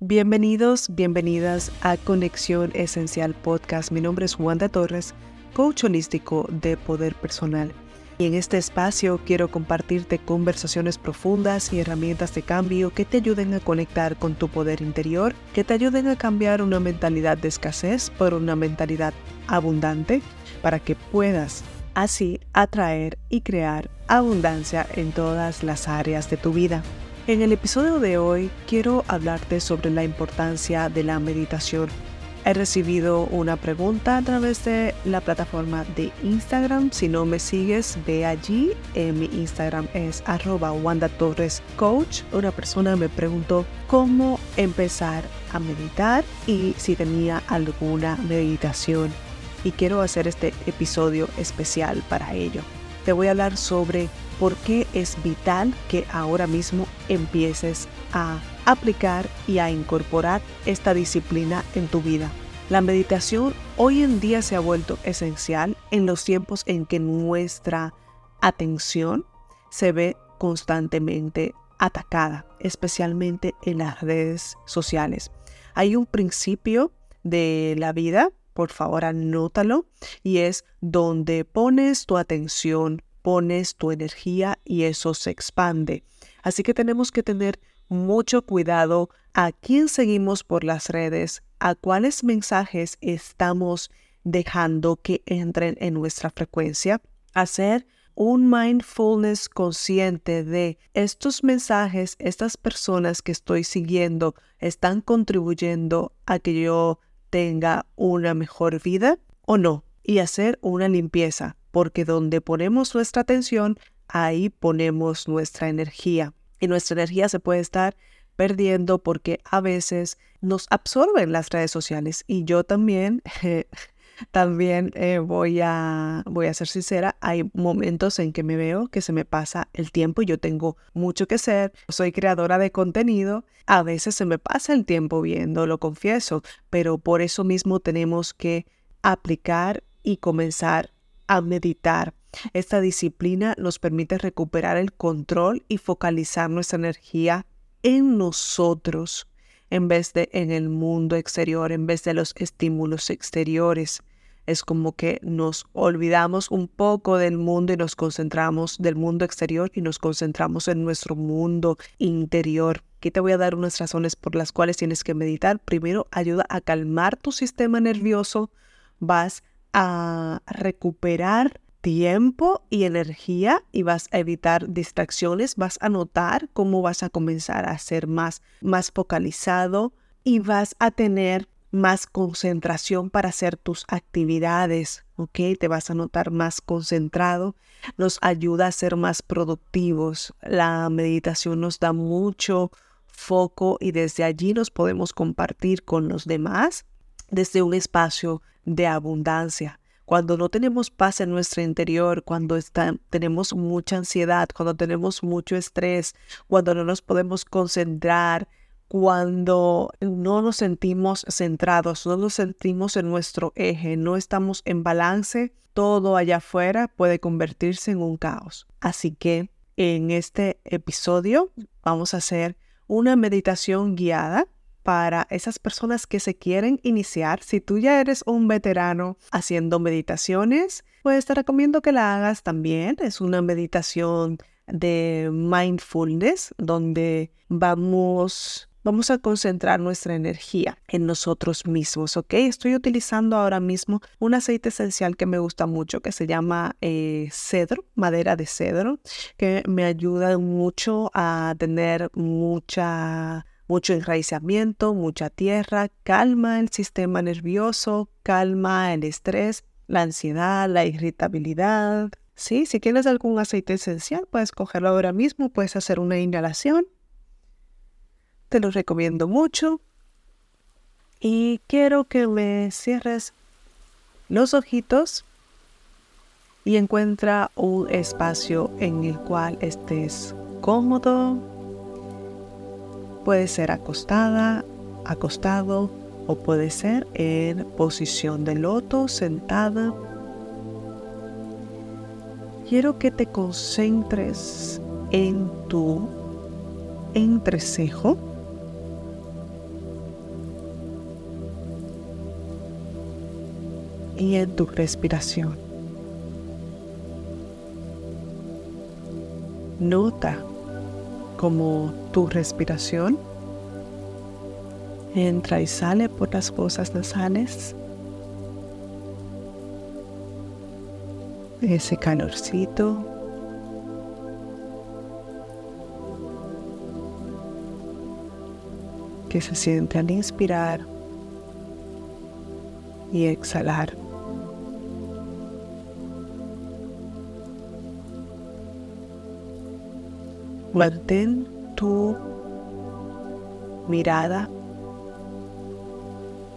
Bienvenidos, bienvenidas a Conexión Esencial Podcast. Mi nombre es Wanda Torres, coach holístico de poder personal. Y en este espacio quiero compartirte conversaciones profundas y herramientas de cambio que te ayuden a conectar con tu poder interior, que te ayuden a cambiar una mentalidad de escasez por una mentalidad abundante, para que puedas así atraer y crear abundancia en todas las áreas de tu vida. En el episodio de hoy quiero hablarte sobre la importancia de la meditación. He recibido una pregunta a través de la plataforma de Instagram. Si no me sigues, ve allí. En mi Instagram es arroba Wanda Torres Coach. Una persona me preguntó cómo empezar a meditar y si tenía alguna meditación. Y quiero hacer este episodio especial para ello. Te voy a hablar sobre por qué es vital que ahora mismo empieces a aplicar y a incorporar esta disciplina en tu vida. La meditación hoy en día se ha vuelto esencial en los tiempos en que nuestra atención se ve constantemente atacada, especialmente en las redes sociales. Hay un principio de la vida, por favor anótalo, y es donde pones tu atención, pones tu energía y eso se expande. Así que tenemos que tener mucho cuidado a quién seguimos por las redes, a cuáles mensajes estamos dejando que entren en nuestra frecuencia, hacer un mindfulness consciente de estos mensajes, estas personas que estoy siguiendo están contribuyendo a que yo tenga una mejor vida o no, y hacer una limpieza porque donde ponemos nuestra atención, ahí ponemos nuestra energía. Y nuestra energía se puede estar perdiendo porque a veces nos absorben las redes sociales. Y yo también, también eh, voy, a, voy a ser sincera, hay momentos en que me veo que se me pasa el tiempo y yo tengo mucho que hacer. Soy creadora de contenido. A veces se me pasa el tiempo viendo, lo confieso, pero por eso mismo tenemos que aplicar y comenzar a meditar. Esta disciplina nos permite recuperar el control y focalizar nuestra energía en nosotros en vez de en el mundo exterior, en vez de los estímulos exteriores. Es como que nos olvidamos un poco del mundo y nos concentramos del mundo exterior y nos concentramos en nuestro mundo interior. Aquí te voy a dar unas razones por las cuales tienes que meditar. Primero, ayuda a calmar tu sistema nervioso. Vas a recuperar tiempo y energía y vas a evitar distracciones, vas a notar cómo vas a comenzar a ser más, más focalizado y vas a tener más concentración para hacer tus actividades, ¿ok? Te vas a notar más concentrado, nos ayuda a ser más productivos. La meditación nos da mucho foco y desde allí nos podemos compartir con los demás desde un espacio de abundancia. Cuando no tenemos paz en nuestro interior, cuando tenemos mucha ansiedad, cuando tenemos mucho estrés, cuando no nos podemos concentrar, cuando no nos sentimos centrados, no nos sentimos en nuestro eje, no estamos en balance, todo allá afuera puede convertirse en un caos. Así que en este episodio vamos a hacer una meditación guiada para esas personas que se quieren iniciar. Si tú ya eres un veterano haciendo meditaciones, pues te recomiendo que la hagas también. Es una meditación de mindfulness donde vamos vamos a concentrar nuestra energía en nosotros mismos, ¿ok? Estoy utilizando ahora mismo un aceite esencial que me gusta mucho, que se llama eh, cedro, madera de cedro, que me ayuda mucho a tener mucha mucho enraizamiento, mucha tierra, calma el sistema nervioso, calma el estrés, la ansiedad, la irritabilidad. Sí, si tienes algún aceite esencial, puedes cogerlo ahora mismo, puedes hacer una inhalación. Te lo recomiendo mucho. Y quiero que me cierres los ojitos y encuentra un espacio en el cual estés cómodo, Puede ser acostada, acostado o puede ser en posición de loto, sentada. Quiero que te concentres en tu entrecejo. y en tu respiración. Nota como tu respiración entra y sale por las fosas nasales. Ese calorcito. que se siente al inspirar y exhalar. Mantén tu mirada,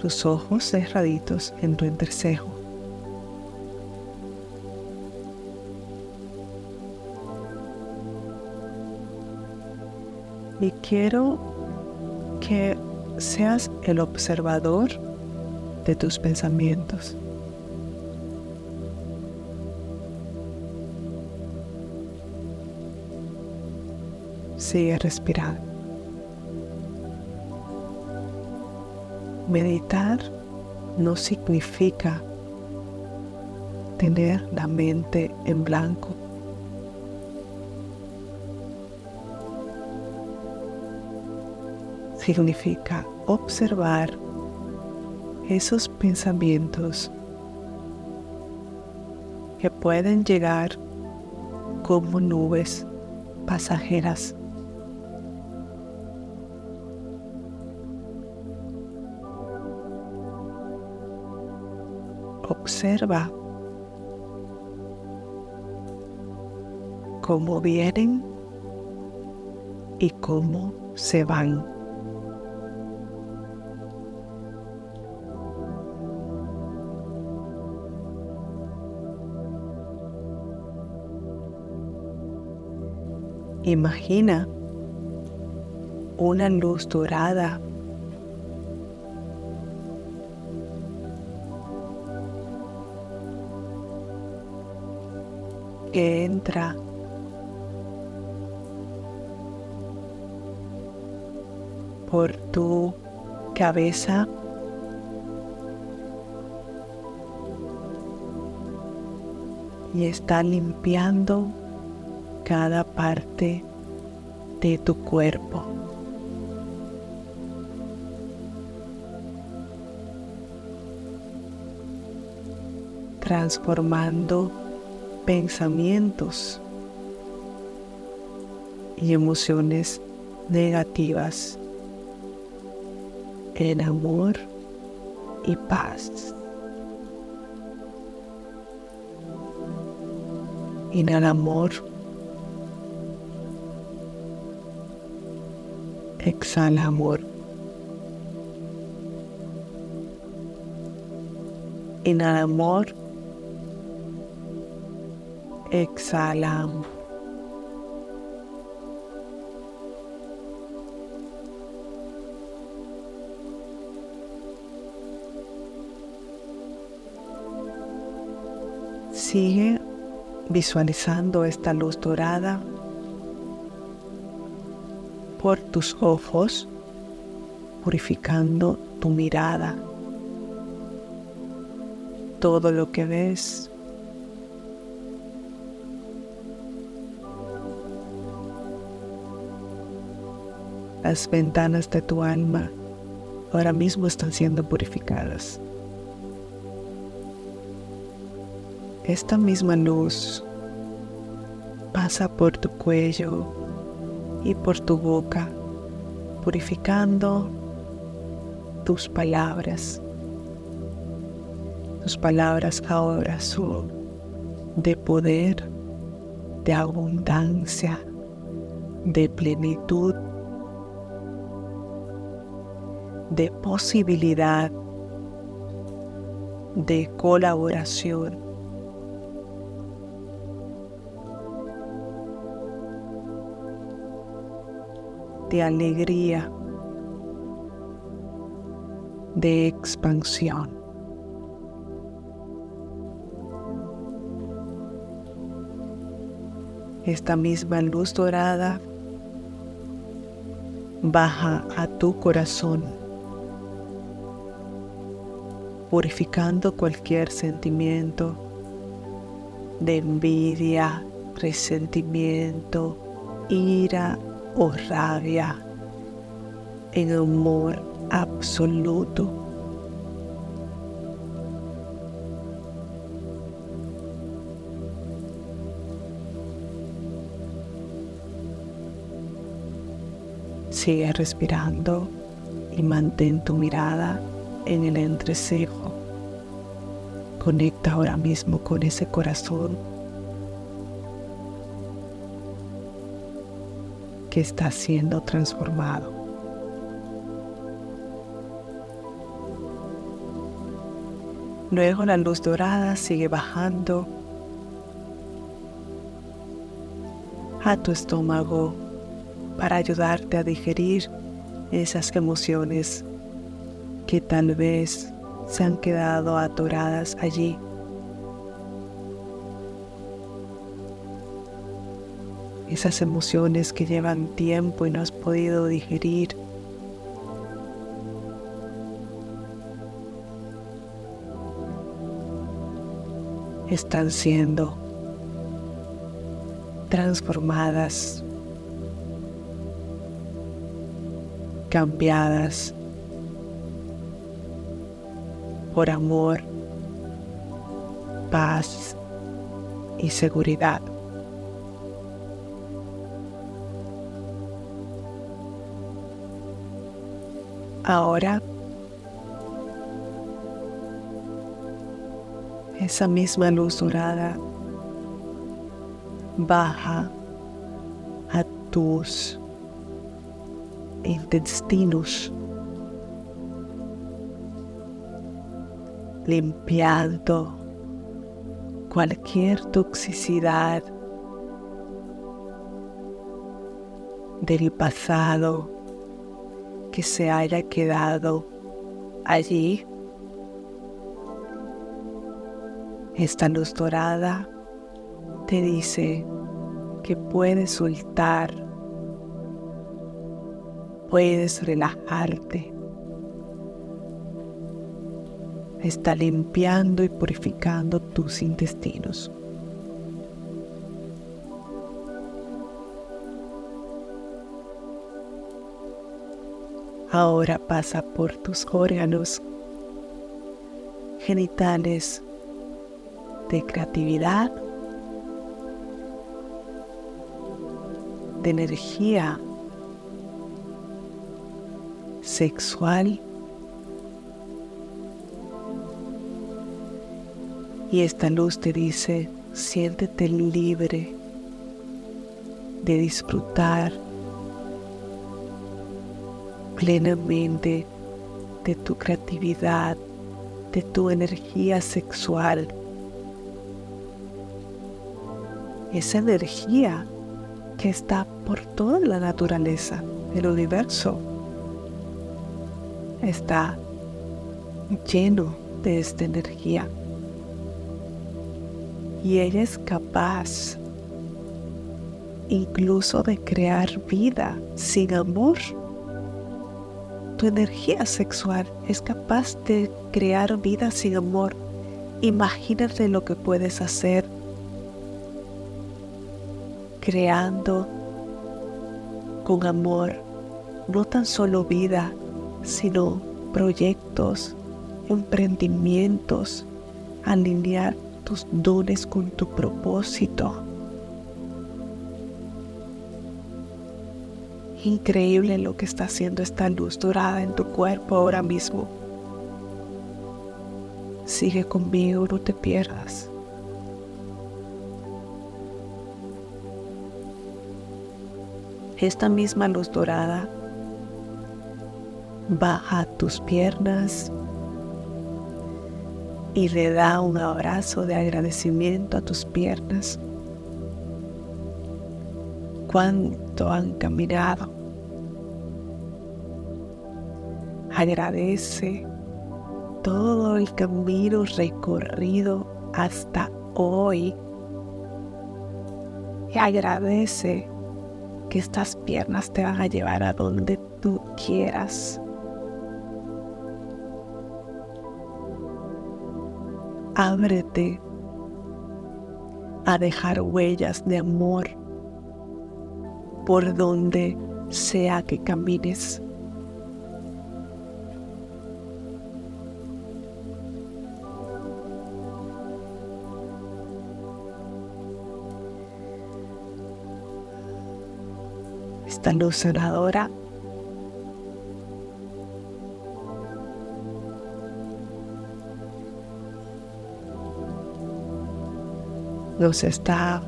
tus ojos cerraditos en tu entrecejo. Y quiero que seas el observador de tus pensamientos. Respirando. Meditar no significa tener la mente en blanco. Significa observar esos pensamientos que pueden llegar como nubes pasajeras Observa cómo vienen y cómo se van. Imagina una luz dorada que entra por tu cabeza y está limpiando cada parte de tu cuerpo. transformando pensamientos y emociones negativas en amor y paz. Inhala amor. Exhala amor. Inhala amor exhalamos. Sigue visualizando esta luz dorada por tus ojos, purificando tu mirada. Todo lo que ves las ventanas de tu alma ahora mismo están siendo purificadas. Esta misma luz pasa por tu cuello y por tu boca, purificando tus palabras. Tus palabras ahora son de poder, de abundancia, de plenitud de posibilidad de colaboración. de alegría, de expansión. Esta misma luz dorada baja a tu corazón purificando cualquier sentimiento de envidia, resentimiento, ira o rabia en amor absoluto. Sigue respirando y mantén tu mirada en el entrecejo. Conecta ahora mismo con ese corazón que está siendo transformado. Luego la luz dorada sigue bajando a tu estómago para ayudarte a digerir esas emociones que tal vez se han quedado atoradas allí. Esas emociones que llevan tiempo y no has podido digerir. Están siendo transformadas, cambiadas por amor, paz y seguridad. Ahora, esa misma luz dorada baja a tus intestinos limpiando cualquier toxicidad del pasado que se haya quedado allí. Esta luz dorada te dice que puedes soltar, puedes relajarte, está limpiando y purificando tus intestinos. Ahora pasa por tus órganos genitales de creatividad, de energía sexual Y esta luz te dice, siéntete libre de disfrutar plenamente de tu creatividad, de tu energía sexual. Esa energía que está por toda la naturaleza, el universo, está lleno de esta energía y ella es capaz incluso de crear vida sin amor. Tu energía sexual es capaz de crear vida sin amor. Imagínate lo que puedes hacer creando con amor no tan solo vida, sino proyectos, emprendimientos, alinear tus dones con tu propósito. Increíble lo que está haciendo esta luz dorada en tu cuerpo ahora mismo. Sigue conmigo, no te pierdas. Esta misma luz dorada baja tus piernas, y le da un abrazo de agradecimiento a tus piernas. Cuánto han caminado. Agradece todo el camino recorrido hasta hoy. Y agradece que estas piernas te van a llevar a donde tú quieras. Ábrete a dejar huellas de amor por donde sea que camines. Esta luz sanadora nos está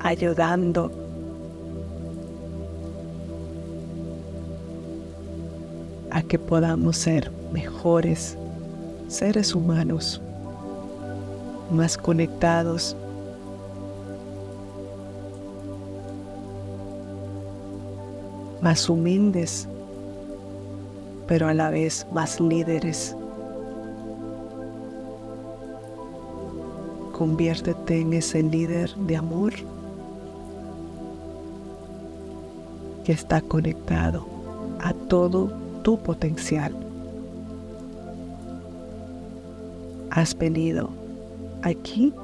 ayudando a que podamos ser mejores seres humanos, más conectados, más humildes, pero a la vez más líderes. Conviértete en ese líder de amor que está conectado a todo tu potencial. Has venido aquí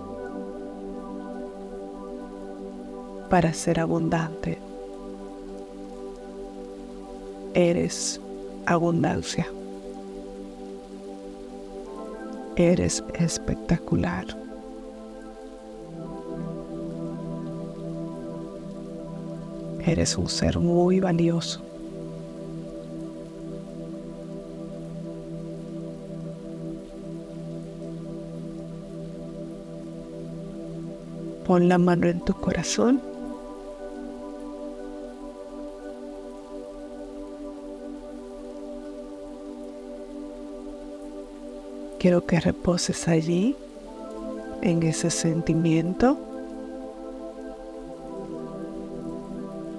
para ser abundante. Eres abundancia. Eres espectacular. Eres un ser muy valioso. Pon la mano en tu corazón. Quiero que reposes allí, en ese sentimiento.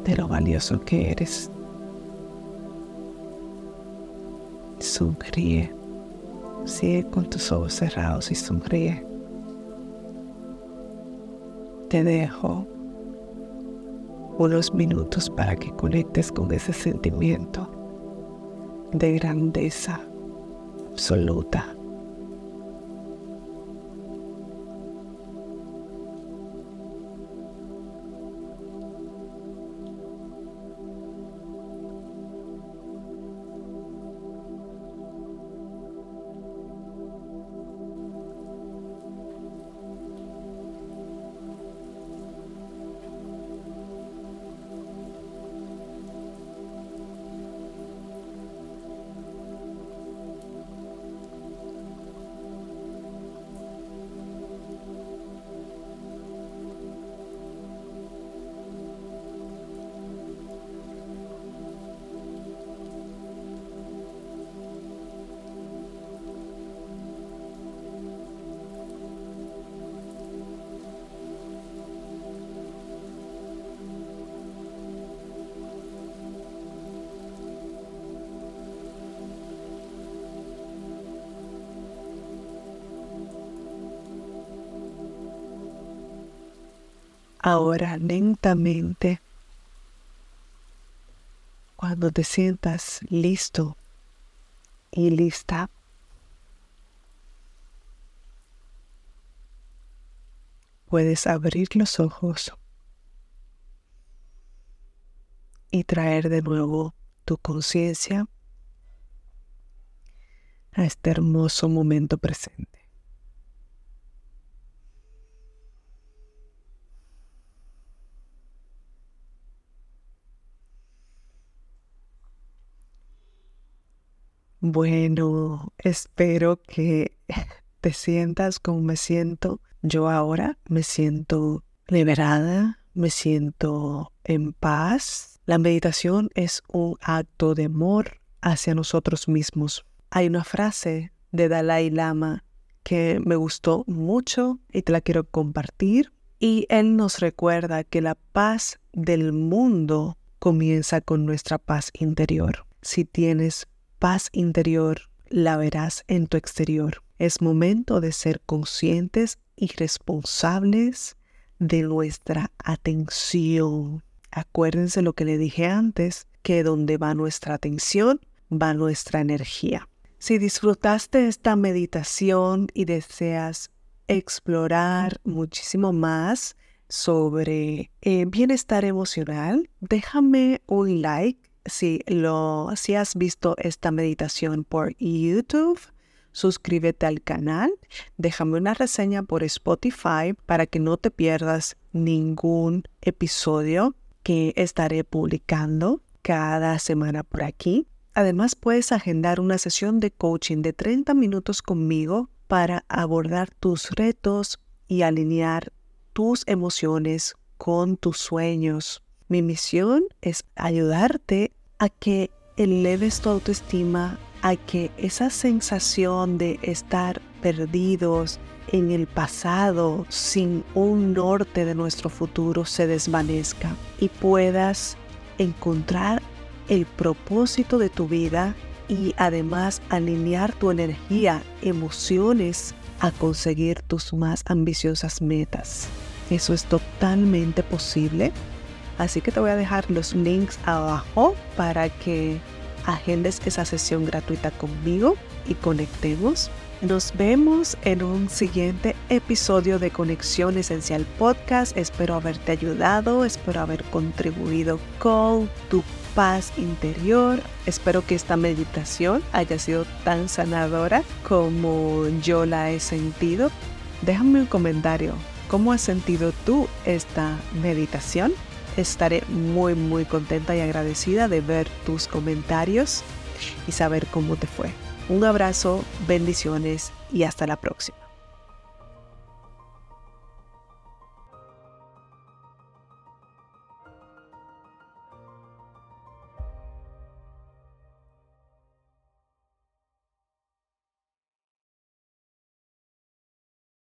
De lo valioso que eres. Sonríe. Sigue con tus ojos cerrados y sonríe. Te dejo unos minutos para que conectes con ese sentimiento de grandeza absoluta. Ahora lentamente, cuando te sientas listo y lista, puedes abrir los ojos y traer de nuevo tu conciencia a este hermoso momento presente. Bueno, espero que te sientas como me siento yo ahora. Me siento liberada, me siento en paz. La meditación es un acto de amor hacia nosotros mismos. Hay una frase de Dalai Lama que me gustó mucho y te la quiero compartir. Y él nos recuerda que la paz del mundo comienza con nuestra paz interior. Si tienes paz interior la verás en tu exterior. Es momento de ser conscientes y responsables de nuestra atención. Acuérdense lo que le dije antes, que donde va nuestra atención, va nuestra energía. Si disfrutaste esta meditación y deseas explorar muchísimo más sobre eh, bienestar emocional, déjame un like si, lo, si has visto esta meditación por YouTube. Suscríbete al canal, déjame una reseña por Spotify para que no te pierdas ningún episodio que estaré publicando cada semana por aquí. Además, puedes agendar una sesión de coaching de 30 minutos conmigo para abordar tus retos y alinear tus emociones con tus sueños. Mi misión es ayudarte a que eleves tu autoestima, a que esa sensación de estar perdidos en el pasado sin un norte de nuestro futuro se desvanezca y puedas encontrar el propósito de tu vida y además alinear tu energía, emociones a conseguir tus más ambiciosas metas. Eso es totalmente posible. Así que te voy a dejar los links abajo para que agendes esa sesión gratuita conmigo y conectemos. Nos vemos en un siguiente episodio de Conexión Esencial Podcast. Espero haberte ayudado, espero haber contribuido con tu paz interior. Espero que esta meditación haya sido tan sanadora como yo la he sentido. Déjame un comentario. ¿Cómo has sentido tú esta meditación? Estaré muy muy contenta y agradecida de ver tus comentarios y saber cómo te fue. Un abrazo, bendiciones y hasta la próxima.